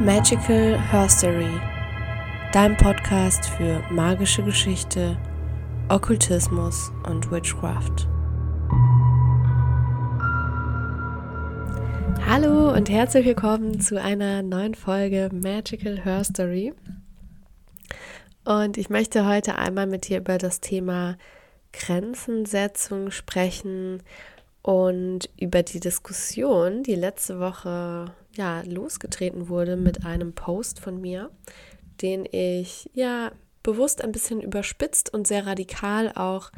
Magical Herstory, dein Podcast für magische Geschichte, Okkultismus und Witchcraft. Hallo und herzlich willkommen zu einer neuen Folge Magical Herstory. Und ich möchte heute einmal mit dir über das Thema Grenzensetzung sprechen und über die Diskussion, die letzte Woche ja losgetreten wurde mit einem Post von mir, den ich ja bewusst ein bisschen überspitzt und sehr radikal auch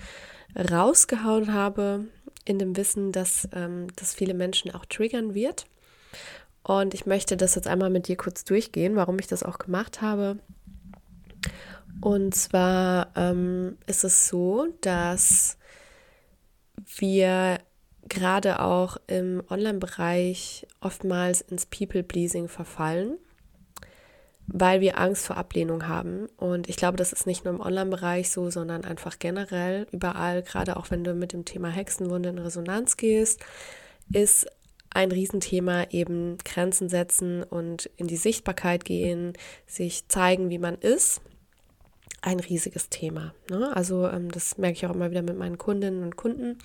rausgehauen habe, in dem Wissen, dass ähm, das viele Menschen auch triggern wird. Und ich möchte das jetzt einmal mit dir kurz durchgehen, warum ich das auch gemacht habe. Und zwar ähm, ist es so, dass wir gerade auch im Online-Bereich oftmals ins People-Pleasing verfallen, weil wir Angst vor Ablehnung haben. Und ich glaube, das ist nicht nur im Online-Bereich so, sondern einfach generell überall, gerade auch wenn du mit dem Thema Hexenwunde in Resonanz gehst, ist ein Riesenthema eben Grenzen setzen und in die Sichtbarkeit gehen, sich zeigen, wie man ist ein riesiges Thema. Ne? Also ähm, das merke ich auch immer wieder mit meinen Kundinnen und Kunden.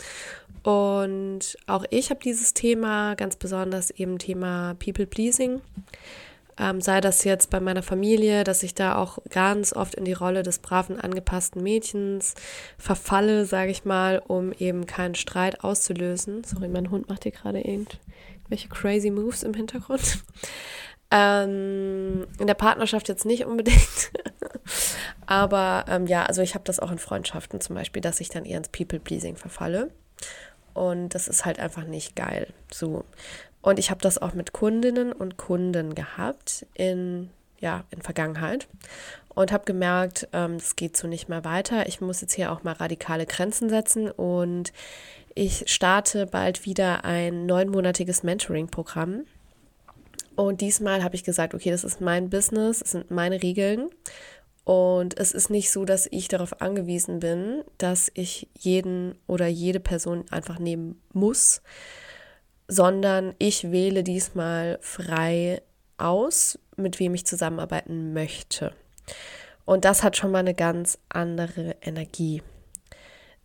Und auch ich habe dieses Thema, ganz besonders eben Thema People Pleasing. Ähm, sei das jetzt bei meiner Familie, dass ich da auch ganz oft in die Rolle des braven, angepassten Mädchens verfalle, sage ich mal, um eben keinen Streit auszulösen. Sorry, mein Hund macht hier gerade irgendwelche crazy Moves im Hintergrund. Ähm, in der Partnerschaft jetzt nicht unbedingt. Aber ähm, ja, also ich habe das auch in Freundschaften zum Beispiel, dass ich dann eher ins People-Pleasing verfalle. Und das ist halt einfach nicht geil. So. Und ich habe das auch mit Kundinnen und Kunden gehabt in, ja, in Vergangenheit. Und habe gemerkt, ähm, geht so nicht mehr weiter. Ich muss jetzt hier auch mal radikale Grenzen setzen. Und ich starte bald wieder ein neunmonatiges Mentoring-Programm und diesmal habe ich gesagt, okay, das ist mein Business, es sind meine Regeln. Und es ist nicht so, dass ich darauf angewiesen bin, dass ich jeden oder jede Person einfach nehmen muss, sondern ich wähle diesmal frei aus, mit wem ich zusammenarbeiten möchte. Und das hat schon mal eine ganz andere Energie.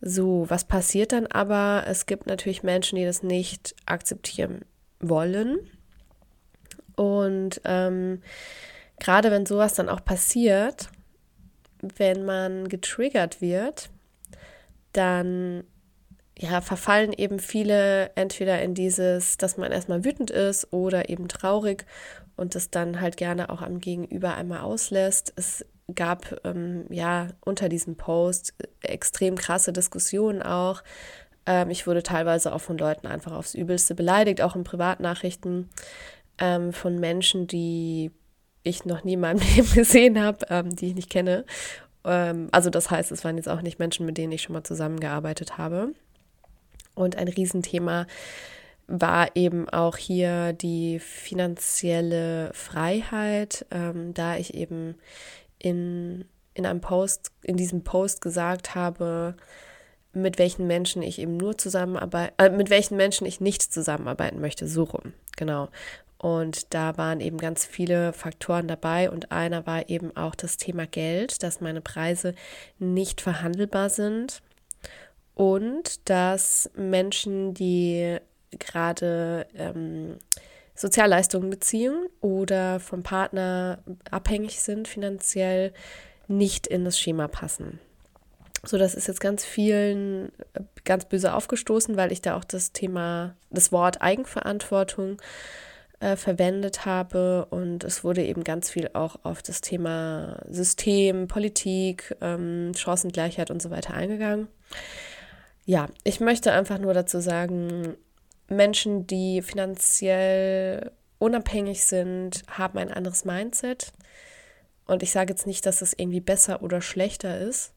So, was passiert dann aber? Es gibt natürlich Menschen, die das nicht akzeptieren wollen und ähm, gerade wenn sowas dann auch passiert, wenn man getriggert wird, dann ja, verfallen eben viele entweder in dieses, dass man erstmal wütend ist oder eben traurig und das dann halt gerne auch am Gegenüber einmal auslässt. Es gab ähm, ja unter diesem Post extrem krasse Diskussionen auch. Ähm, ich wurde teilweise auch von Leuten einfach aufs Übelste beleidigt, auch in Privatnachrichten ähm, von Menschen, die ich noch nie in meinem Leben gesehen habe, ähm, die ich nicht kenne. Ähm, also das heißt, es waren jetzt auch nicht Menschen, mit denen ich schon mal zusammengearbeitet habe. Und ein Riesenthema war eben auch hier die finanzielle Freiheit, ähm, da ich eben in, in einem Post, in diesem Post gesagt habe, mit welchen Menschen ich eben nur zusammenarbeiten, äh, mit welchen Menschen ich nicht zusammenarbeiten möchte, so rum, genau. Und da waren eben ganz viele Faktoren dabei und einer war eben auch das Thema Geld, dass meine Preise nicht verhandelbar sind und dass Menschen, die gerade ähm, Sozialleistungen beziehen oder vom Partner abhängig sind finanziell, nicht in das Schema passen. So, das ist jetzt ganz vielen äh, ganz böse aufgestoßen, weil ich da auch das Thema, das Wort Eigenverantwortung äh, verwendet habe. Und es wurde eben ganz viel auch auf das Thema System, Politik, ähm, Chancengleichheit und so weiter eingegangen. Ja, ich möchte einfach nur dazu sagen, Menschen, die finanziell unabhängig sind, haben ein anderes Mindset. Und ich sage jetzt nicht, dass es irgendwie besser oder schlechter ist,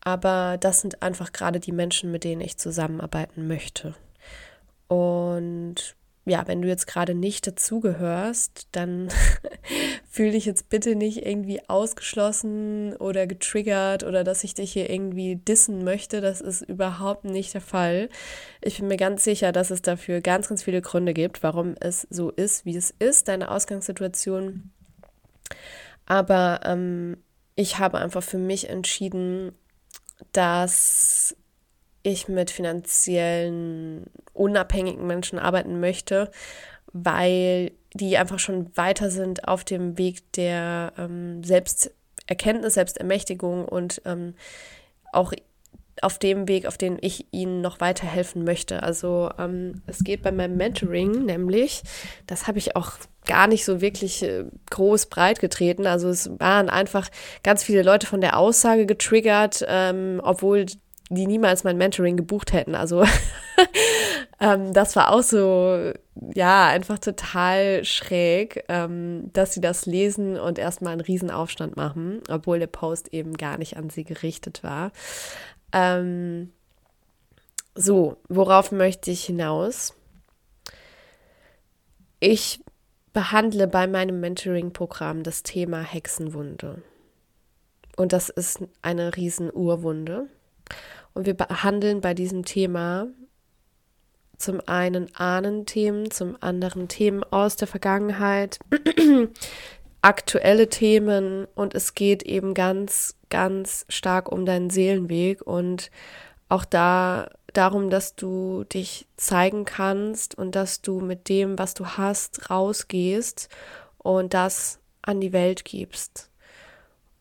aber das sind einfach gerade die Menschen, mit denen ich zusammenarbeiten möchte. Und ja, wenn du jetzt gerade nicht dazugehörst, dann fühle dich jetzt bitte nicht irgendwie ausgeschlossen oder getriggert oder dass ich dich hier irgendwie dissen möchte. Das ist überhaupt nicht der Fall. Ich bin mir ganz sicher, dass es dafür ganz, ganz viele Gründe gibt, warum es so ist, wie es ist, deine Ausgangssituation. Aber ähm, ich habe einfach für mich entschieden, dass ich mit finanziellen unabhängigen Menschen arbeiten möchte, weil die einfach schon weiter sind auf dem Weg der ähm, Selbsterkenntnis, Selbstermächtigung und ähm, auch auf dem Weg, auf den ich ihnen noch weiterhelfen möchte. Also ähm, es geht bei meinem Mentoring nämlich, das habe ich auch gar nicht so wirklich äh, groß breit getreten. Also es waren einfach ganz viele Leute von der Aussage getriggert, ähm, obwohl die niemals mein Mentoring gebucht hätten. Also ähm, das war auch so, ja, einfach total schräg, ähm, dass sie das lesen und erstmal einen Riesenaufstand machen, obwohl der Post eben gar nicht an sie gerichtet war. Ähm, so, worauf möchte ich hinaus? Ich behandle bei meinem Mentoring-Programm das Thema Hexenwunde. Und das ist eine Riesenurwunde. Und wir behandeln bei diesem Thema zum einen Ahnenthemen, zum anderen Themen aus der Vergangenheit, aktuelle Themen und es geht eben ganz, ganz stark um deinen Seelenweg und auch da darum, dass du dich zeigen kannst und dass du mit dem, was du hast, rausgehst und das an die Welt gibst.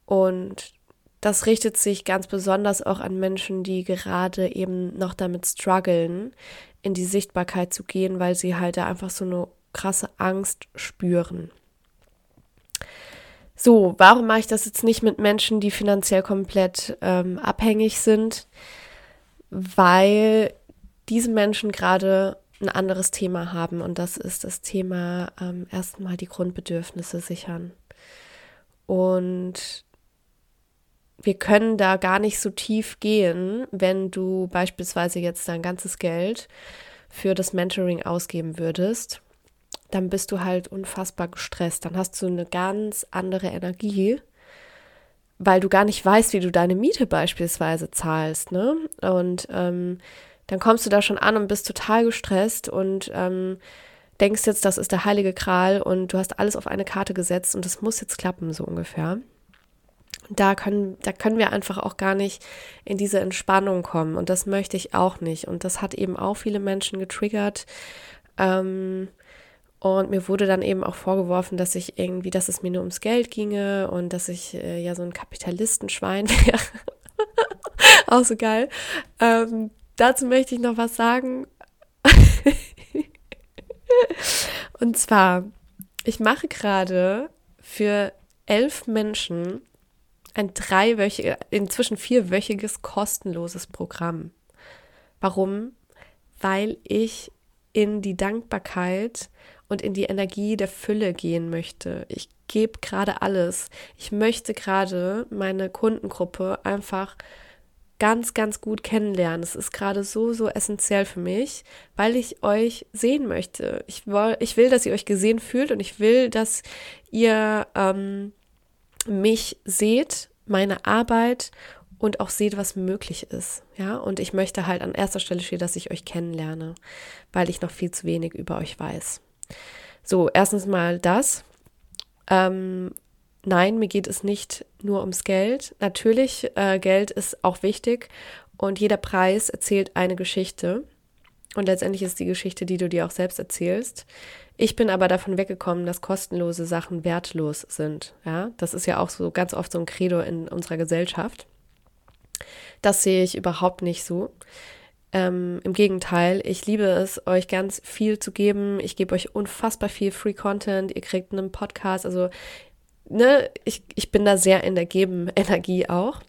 Und das richtet sich ganz besonders auch an Menschen, die gerade eben noch damit strugglen, in die Sichtbarkeit zu gehen, weil sie halt da einfach so eine krasse Angst spüren. So, warum mache ich das jetzt nicht mit Menschen, die finanziell komplett ähm, abhängig sind? Weil diese Menschen gerade ein anderes Thema haben und das ist das Thema ähm, erstmal die Grundbedürfnisse sichern. Und wir können da gar nicht so tief gehen, wenn du beispielsweise jetzt dein ganzes Geld für das Mentoring ausgeben würdest. Dann bist du halt unfassbar gestresst. Dann hast du eine ganz andere Energie, weil du gar nicht weißt, wie du deine Miete beispielsweise zahlst. Ne? Und ähm, dann kommst du da schon an und bist total gestresst und ähm, denkst jetzt, das ist der heilige Kral und du hast alles auf eine Karte gesetzt und es muss jetzt klappen, so ungefähr da können, da können wir einfach auch gar nicht in diese Entspannung kommen. Und das möchte ich auch nicht. Und das hat eben auch viele Menschen getriggert. Ähm, und mir wurde dann eben auch vorgeworfen, dass ich irgendwie, dass es mir nur ums Geld ginge und dass ich äh, ja so ein Kapitalistenschwein wäre. auch so geil. Ähm, dazu möchte ich noch was sagen. und zwar, ich mache gerade für elf Menschen ein dreiwöchiges, inzwischen vierwöchiges kostenloses Programm. Warum? Weil ich in die Dankbarkeit und in die Energie der Fülle gehen möchte. Ich gebe gerade alles. Ich möchte gerade meine Kundengruppe einfach ganz, ganz gut kennenlernen. Es ist gerade so, so essentiell für mich, weil ich euch sehen möchte. Ich will, ich will, dass ihr euch gesehen fühlt und ich will, dass ihr ähm, mich seht, meine Arbeit und auch seht, was möglich ist. Ja, und ich möchte halt an erster Stelle stehen, dass ich euch kennenlerne, weil ich noch viel zu wenig über euch weiß. So, erstens mal das. Ähm, nein, mir geht es nicht nur ums Geld. Natürlich, äh, Geld ist auch wichtig und jeder Preis erzählt eine Geschichte. Und letztendlich ist die Geschichte, die du dir auch selbst erzählst. Ich bin aber davon weggekommen, dass kostenlose Sachen wertlos sind. Ja, das ist ja auch so ganz oft so ein Credo in unserer Gesellschaft. Das sehe ich überhaupt nicht so. Ähm, Im Gegenteil, ich liebe es, euch ganz viel zu geben. Ich gebe euch unfassbar viel Free Content. Ihr kriegt einen Podcast. Also, ne, ich, ich bin da sehr in der Geben-Energie auch.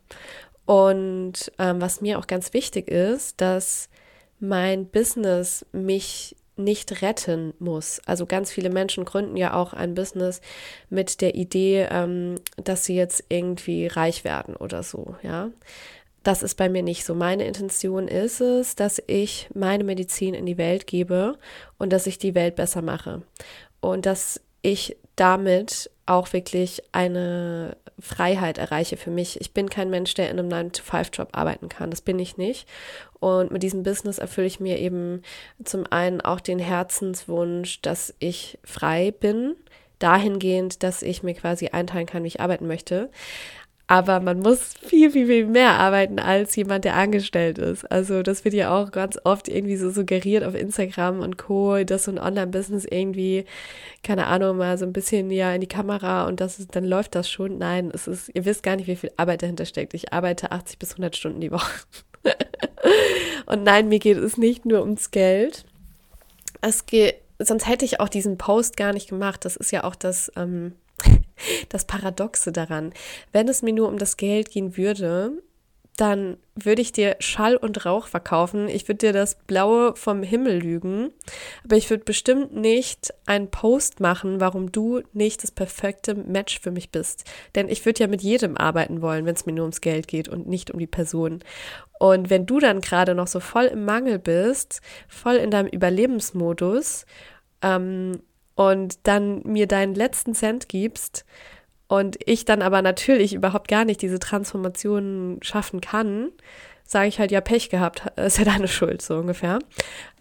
Und ähm, was mir auch ganz wichtig ist, dass mein Business mich nicht retten muss. Also ganz viele Menschen gründen ja auch ein Business mit der Idee, ähm, dass sie jetzt irgendwie reich werden oder so, ja. das ist bei mir nicht so. Meine Intention ist es, dass ich meine Medizin in die Welt gebe und dass ich die Welt besser mache. Und dass ich damit auch wirklich eine Freiheit erreiche für mich. Ich bin kein Mensch, der in einem 9-to-5-Job arbeiten kann. Das bin ich nicht. Und mit diesem Business erfülle ich mir eben zum einen auch den Herzenswunsch, dass ich frei bin, dahingehend, dass ich mir quasi einteilen kann, wie ich arbeiten möchte. Aber man muss viel, viel, viel mehr arbeiten als jemand, der angestellt ist. Also das wird ja auch ganz oft irgendwie so suggeriert auf Instagram und Co., dass so ein Online-Business irgendwie, keine Ahnung, mal so ein bisschen ja in die Kamera und das ist, dann läuft das schon. Nein, es ist, ihr wisst gar nicht, wie viel Arbeit dahinter steckt. Ich arbeite 80 bis 100 Stunden die Woche. und nein, mir geht es nicht nur ums Geld. Es geht, sonst hätte ich auch diesen Post gar nicht gemacht. Das ist ja auch das, ähm, das Paradoxe daran. Wenn es mir nur um das Geld gehen würde, dann würde ich dir Schall und Rauch verkaufen. Ich würde dir das Blaue vom Himmel lügen. Aber ich würde bestimmt nicht einen Post machen, warum du nicht das perfekte Match für mich bist. Denn ich würde ja mit jedem arbeiten wollen, wenn es mir nur ums Geld geht und nicht um die Person. Und wenn du dann gerade noch so voll im Mangel bist, voll in deinem Überlebensmodus, ähm, und dann mir deinen letzten Cent gibst und ich dann aber natürlich überhaupt gar nicht diese Transformation schaffen kann, sage ich halt, ja, Pech gehabt, ist ja deine Schuld, so ungefähr.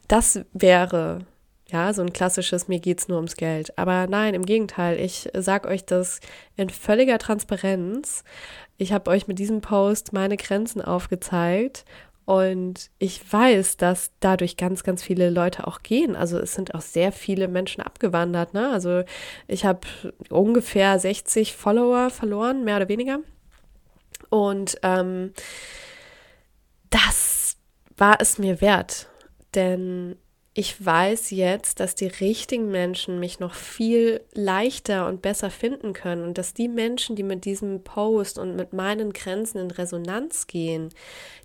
Das wäre ja, so ein klassisches, mir geht's nur ums Geld. Aber nein, im Gegenteil, ich sag euch das in völliger Transparenz. Ich habe euch mit diesem Post meine Grenzen aufgezeigt und ich weiß, dass dadurch ganz, ganz viele Leute auch gehen. Also es sind auch sehr viele Menschen abgewandert. Ne? Also ich habe ungefähr 60 Follower verloren, mehr oder weniger. Und ähm, das war es mir wert. Denn ich weiß jetzt, dass die richtigen Menschen mich noch viel leichter und besser finden können und dass die Menschen, die mit diesem Post und mit meinen Grenzen in Resonanz gehen,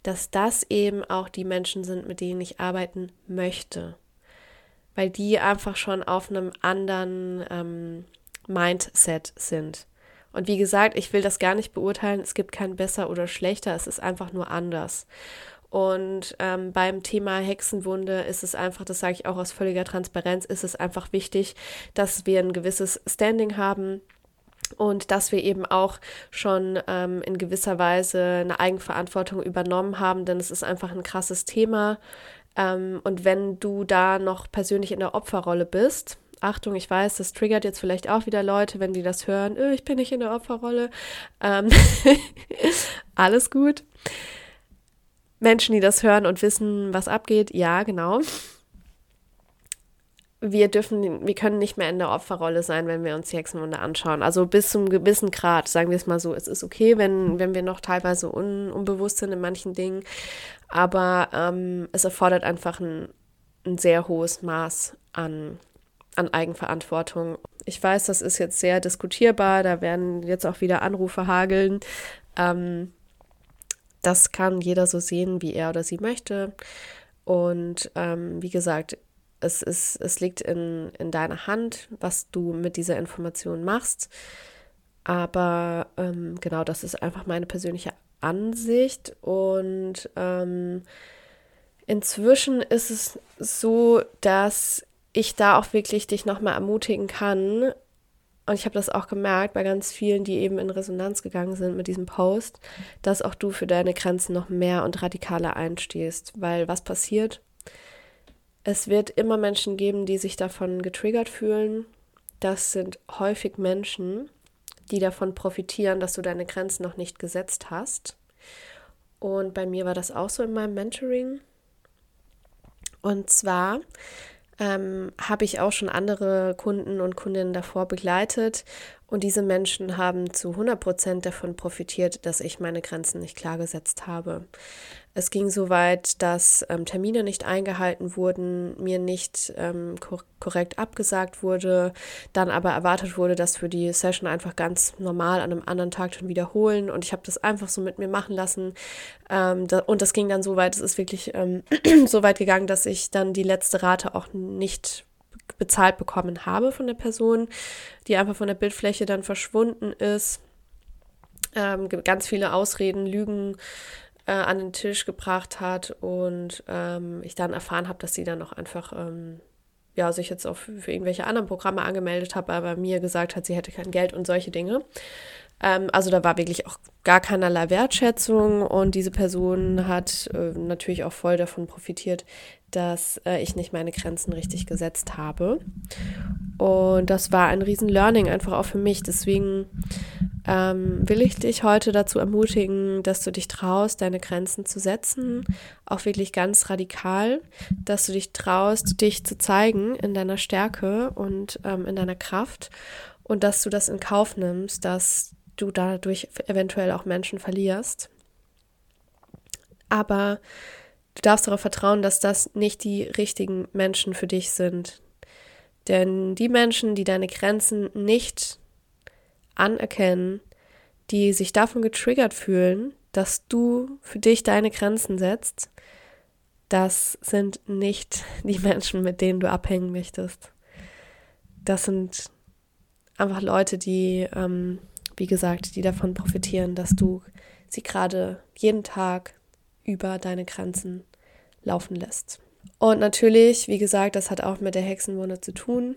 dass das eben auch die Menschen sind, mit denen ich arbeiten möchte. Weil die einfach schon auf einem anderen ähm, Mindset sind. Und wie gesagt, ich will das gar nicht beurteilen. Es gibt kein besser oder schlechter. Es ist einfach nur anders. Und ähm, beim Thema Hexenwunde ist es einfach, das sage ich auch aus völliger Transparenz, ist es einfach wichtig, dass wir ein gewisses Standing haben und dass wir eben auch schon ähm, in gewisser Weise eine Eigenverantwortung übernommen haben, denn es ist einfach ein krasses Thema. Ähm, und wenn du da noch persönlich in der Opferrolle bist, Achtung, ich weiß, das triggert jetzt vielleicht auch wieder Leute, wenn die das hören, öh, ich bin nicht in der Opferrolle. Ähm alles gut. Menschen, die das hören und wissen, was abgeht, ja, genau. Wir dürfen, wir können nicht mehr in der Opferrolle sein, wenn wir uns die Hexenwunde anschauen. Also bis zum gewissen Grad, sagen wir es mal so. Es ist okay, wenn, wenn wir noch teilweise un, unbewusst sind in manchen Dingen, aber ähm, es erfordert einfach ein, ein sehr hohes Maß an, an Eigenverantwortung. Ich weiß, das ist jetzt sehr diskutierbar, da werden jetzt auch wieder Anrufe hageln. Ähm, das kann jeder so sehen, wie er oder sie möchte. Und ähm, wie gesagt, es, ist, es liegt in, in deiner Hand, was du mit dieser Information machst. Aber ähm, genau, das ist einfach meine persönliche Ansicht. Und ähm, inzwischen ist es so, dass ich da auch wirklich dich nochmal ermutigen kann, und ich habe das auch gemerkt bei ganz vielen, die eben in Resonanz gegangen sind mit diesem Post, dass auch du für deine Grenzen noch mehr und radikaler einstehst. Weil was passiert? Es wird immer Menschen geben, die sich davon getriggert fühlen. Das sind häufig Menschen, die davon profitieren, dass du deine Grenzen noch nicht gesetzt hast. Und bei mir war das auch so in meinem Mentoring. Und zwar ähm, habe ich auch schon andere Kunden und Kundinnen davor begleitet und diese Menschen haben zu 100 Prozent davon profitiert, dass ich meine Grenzen nicht klar gesetzt habe. Es ging so weit, dass ähm, Termine nicht eingehalten wurden, mir nicht ähm, kor korrekt abgesagt wurde, dann aber erwartet wurde, dass wir die Session einfach ganz normal an einem anderen Tag schon wiederholen. Und ich habe das einfach so mit mir machen lassen. Ähm, da, und das ging dann so weit, es ist wirklich ähm, so weit gegangen, dass ich dann die letzte Rate auch nicht bezahlt bekommen habe von der Person, die einfach von der Bildfläche dann verschwunden ist. Ähm, ganz viele Ausreden, Lügen, äh, an den Tisch gebracht hat und ähm, ich dann erfahren habe, dass sie dann auch einfach ähm, ja, sich jetzt auch für, irgendwelche anderen Programme angemeldet hat, aber mir gesagt hat, sie hätte kein Geld und solche Dinge. Ähm, also da war wirklich auch gar keinerlei Wertschätzung und diese Person hat äh, natürlich auch voll davon profitiert, dass äh, ich nicht meine Grenzen richtig gesetzt habe. Und das war ein riesen Learning einfach auch für mich. Deswegen ähm, will ich dich heute dazu ermutigen, dass du dich traust, deine Grenzen zu setzen, auch wirklich ganz radikal, dass du dich traust, dich zu zeigen in deiner Stärke und ähm, in deiner Kraft und dass du das in Kauf nimmst, dass du dadurch eventuell auch Menschen verlierst. Aber du darfst darauf vertrauen, dass das nicht die richtigen Menschen für dich sind. Denn die Menschen, die deine Grenzen nicht anerkennen, die sich davon getriggert fühlen, dass du für dich deine Grenzen setzt, das sind nicht die Menschen, mit denen du abhängen möchtest. Das sind einfach Leute, die, ähm, wie gesagt, die davon profitieren, dass du sie gerade jeden Tag über deine Grenzen laufen lässt. Und natürlich, wie gesagt, das hat auch mit der Hexenwunde zu tun.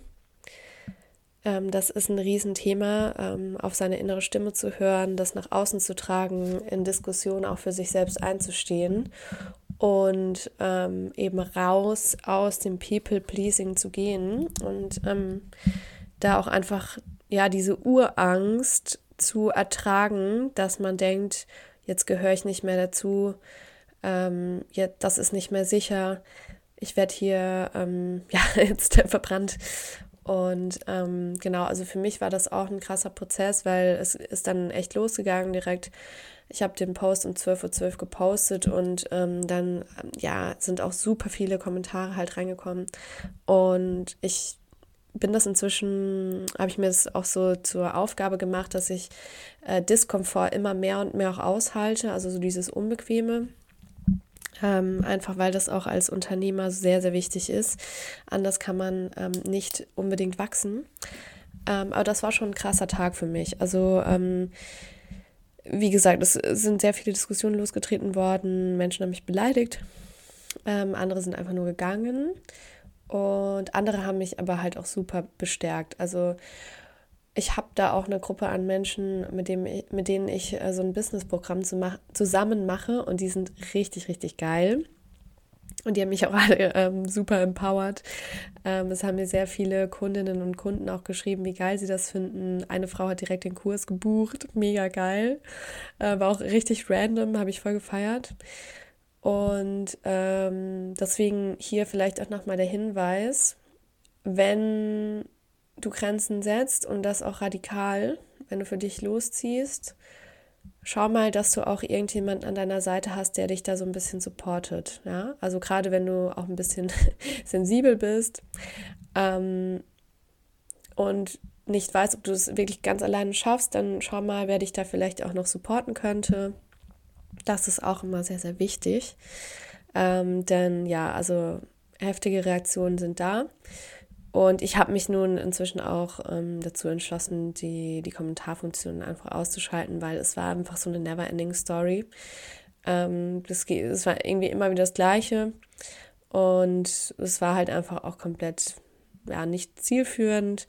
Ähm, das ist ein Riesenthema, ähm, auf seine innere Stimme zu hören, das nach außen zu tragen, in Diskussionen auch für sich selbst einzustehen und ähm, eben raus aus dem People-Pleasing zu gehen und ähm, da auch einfach ja diese Urangst zu ertragen, dass man denkt, jetzt gehöre ich nicht mehr dazu, ähm, jetzt, das ist nicht mehr sicher, ich werde hier ähm, ja jetzt verbrannt und ähm, genau, also für mich war das auch ein krasser Prozess, weil es ist dann echt losgegangen direkt. Ich habe den Post um 12.12 Uhr .12 gepostet und ähm, dann, ja, sind auch super viele Kommentare halt reingekommen. Und ich bin das inzwischen, habe ich mir das auch so zur Aufgabe gemacht, dass ich äh, Diskomfort immer mehr und mehr auch aushalte, also so dieses Unbequeme. Ähm, einfach weil das auch als Unternehmer sehr, sehr wichtig ist. Anders kann man ähm, nicht unbedingt wachsen. Ähm, aber das war schon ein krasser Tag für mich. Also, ähm, wie gesagt, es sind sehr viele Diskussionen losgetreten worden. Menschen haben mich beleidigt. Ähm, andere sind einfach nur gegangen. Und andere haben mich aber halt auch super bestärkt. Also, ich habe da auch eine Gruppe an Menschen, mit, dem ich, mit denen ich äh, so ein Businessprogramm zu zusammen mache und die sind richtig, richtig geil. Und die haben mich auch alle ähm, super empowered. Ähm, es haben mir sehr viele Kundinnen und Kunden auch geschrieben, wie geil sie das finden. Eine Frau hat direkt den Kurs gebucht, mega geil. Äh, war auch richtig random, habe ich voll gefeiert. Und ähm, deswegen hier vielleicht auch nochmal der Hinweis, wenn du Grenzen setzt und das auch radikal, wenn du für dich losziehst, schau mal, dass du auch irgendjemanden an deiner Seite hast, der dich da so ein bisschen supportet. Ja? Also gerade wenn du auch ein bisschen sensibel bist ähm, und nicht weißt, ob du es wirklich ganz alleine schaffst, dann schau mal, wer dich da vielleicht auch noch supporten könnte. Das ist auch immer sehr, sehr wichtig. Ähm, denn ja, also heftige Reaktionen sind da. Und ich habe mich nun inzwischen auch ähm, dazu entschlossen, die, die Kommentarfunktion einfach auszuschalten, weil es war einfach so eine never-ending Story. Ähm, es war irgendwie immer wieder das Gleiche. Und es war halt einfach auch komplett ja, nicht zielführend.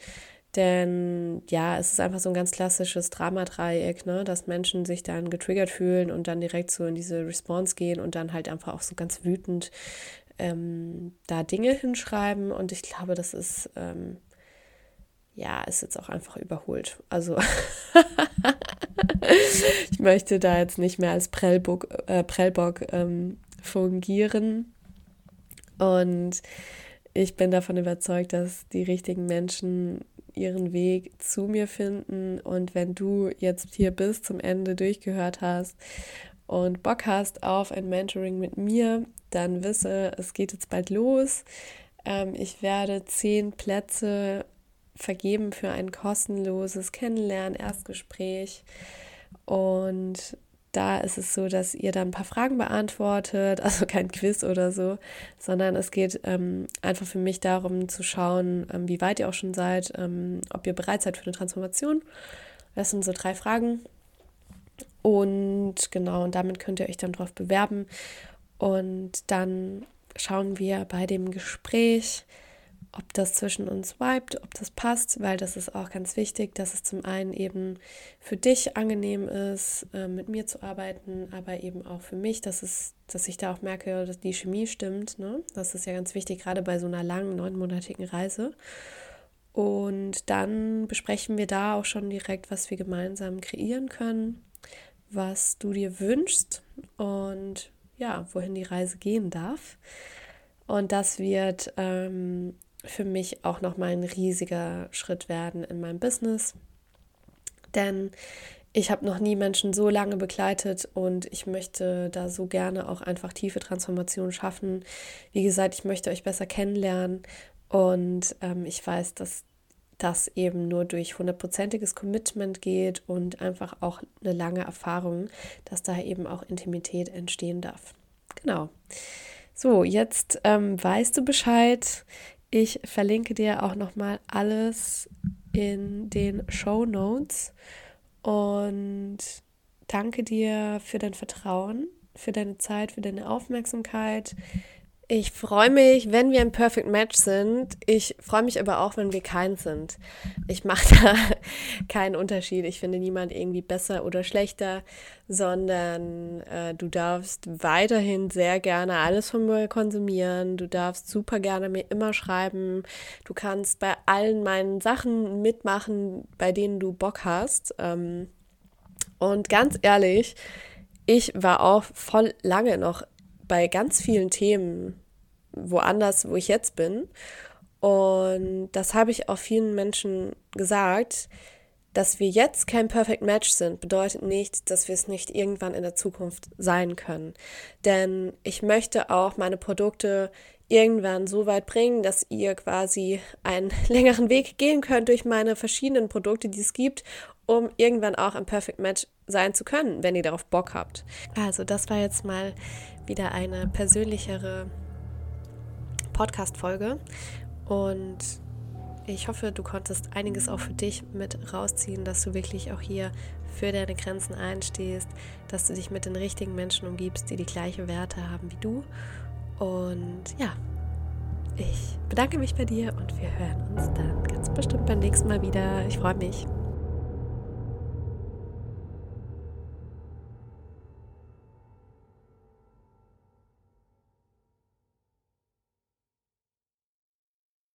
Denn ja, es ist einfach so ein ganz klassisches Dramadreieck, ne? dass Menschen sich dann getriggert fühlen und dann direkt so in diese Response gehen und dann halt einfach auch so ganz wütend ähm, da Dinge hinschreiben und ich glaube, das ist, ähm, ja, ist jetzt auch einfach überholt. Also ich möchte da jetzt nicht mehr als Prellbock, äh, Prellbock ähm, fungieren und ich bin davon überzeugt, dass die richtigen Menschen ihren Weg zu mir finden. Und wenn du jetzt hier bis zum Ende durchgehört hast und Bock hast auf ein Mentoring mit mir, dann wisse, es geht jetzt bald los. Ähm, ich werde zehn Plätze vergeben für ein kostenloses Kennenlernen, Erstgespräch. Und da ist es so, dass ihr dann ein paar Fragen beantwortet, also kein Quiz oder so, sondern es geht ähm, einfach für mich darum zu schauen, ähm, wie weit ihr auch schon seid, ähm, ob ihr bereit seid für eine Transformation. Das sind so drei Fragen. Und genau, und damit könnt ihr euch dann drauf bewerben. Und dann schauen wir bei dem Gespräch, ob das zwischen uns vibet, ob das passt, weil das ist auch ganz wichtig, dass es zum einen eben für dich angenehm ist, äh, mit mir zu arbeiten, aber eben auch für mich, dass es, dass ich da auch merke, dass die Chemie stimmt. Ne? Das ist ja ganz wichtig, gerade bei so einer langen, neunmonatigen Reise. Und dann besprechen wir da auch schon direkt, was wir gemeinsam kreieren können, was du dir wünschst und ja, wohin die Reise gehen darf. Und das wird ähm, für mich auch nochmal ein riesiger Schritt werden in meinem Business. Denn ich habe noch nie Menschen so lange begleitet und ich möchte da so gerne auch einfach tiefe Transformationen schaffen. Wie gesagt, ich möchte euch besser kennenlernen und ähm, ich weiß, dass das eben nur durch hundertprozentiges Commitment geht und einfach auch eine lange Erfahrung, dass da eben auch Intimität entstehen darf. Genau. So, jetzt ähm, weißt du Bescheid. Ich verlinke dir auch nochmal alles in den Show Notes und danke dir für dein Vertrauen, für deine Zeit, für deine Aufmerksamkeit. Ich freue mich, wenn wir ein Perfect Match sind. Ich freue mich aber auch, wenn wir kein sind. Ich mache da keinen Unterschied. Ich finde niemand irgendwie besser oder schlechter, sondern äh, du darfst weiterhin sehr gerne alles von mir konsumieren. Du darfst super gerne mir immer schreiben. Du kannst bei allen meinen Sachen mitmachen, bei denen du Bock hast. Ähm, und ganz ehrlich, ich war auch voll lange noch bei ganz vielen Themen woanders, wo ich jetzt bin. Und das habe ich auch vielen Menschen gesagt. Dass wir jetzt kein Perfect Match sind, bedeutet nicht, dass wir es nicht irgendwann in der Zukunft sein können. Denn ich möchte auch meine Produkte irgendwann so weit bringen, dass ihr quasi einen längeren Weg gehen könnt durch meine verschiedenen Produkte, die es gibt, um irgendwann auch ein Perfect Match sein zu können, wenn ihr darauf Bock habt. Also das war jetzt mal wieder eine persönlichere Podcast-Folge und ich hoffe, du konntest einiges auch für dich mit rausziehen, dass du wirklich auch hier für deine Grenzen einstehst, dass du dich mit den richtigen Menschen umgibst, die die gleiche Werte haben wie du. Und ja, ich bedanke mich bei dir und wir hören uns dann ganz bestimmt beim nächsten Mal wieder. Ich freue mich.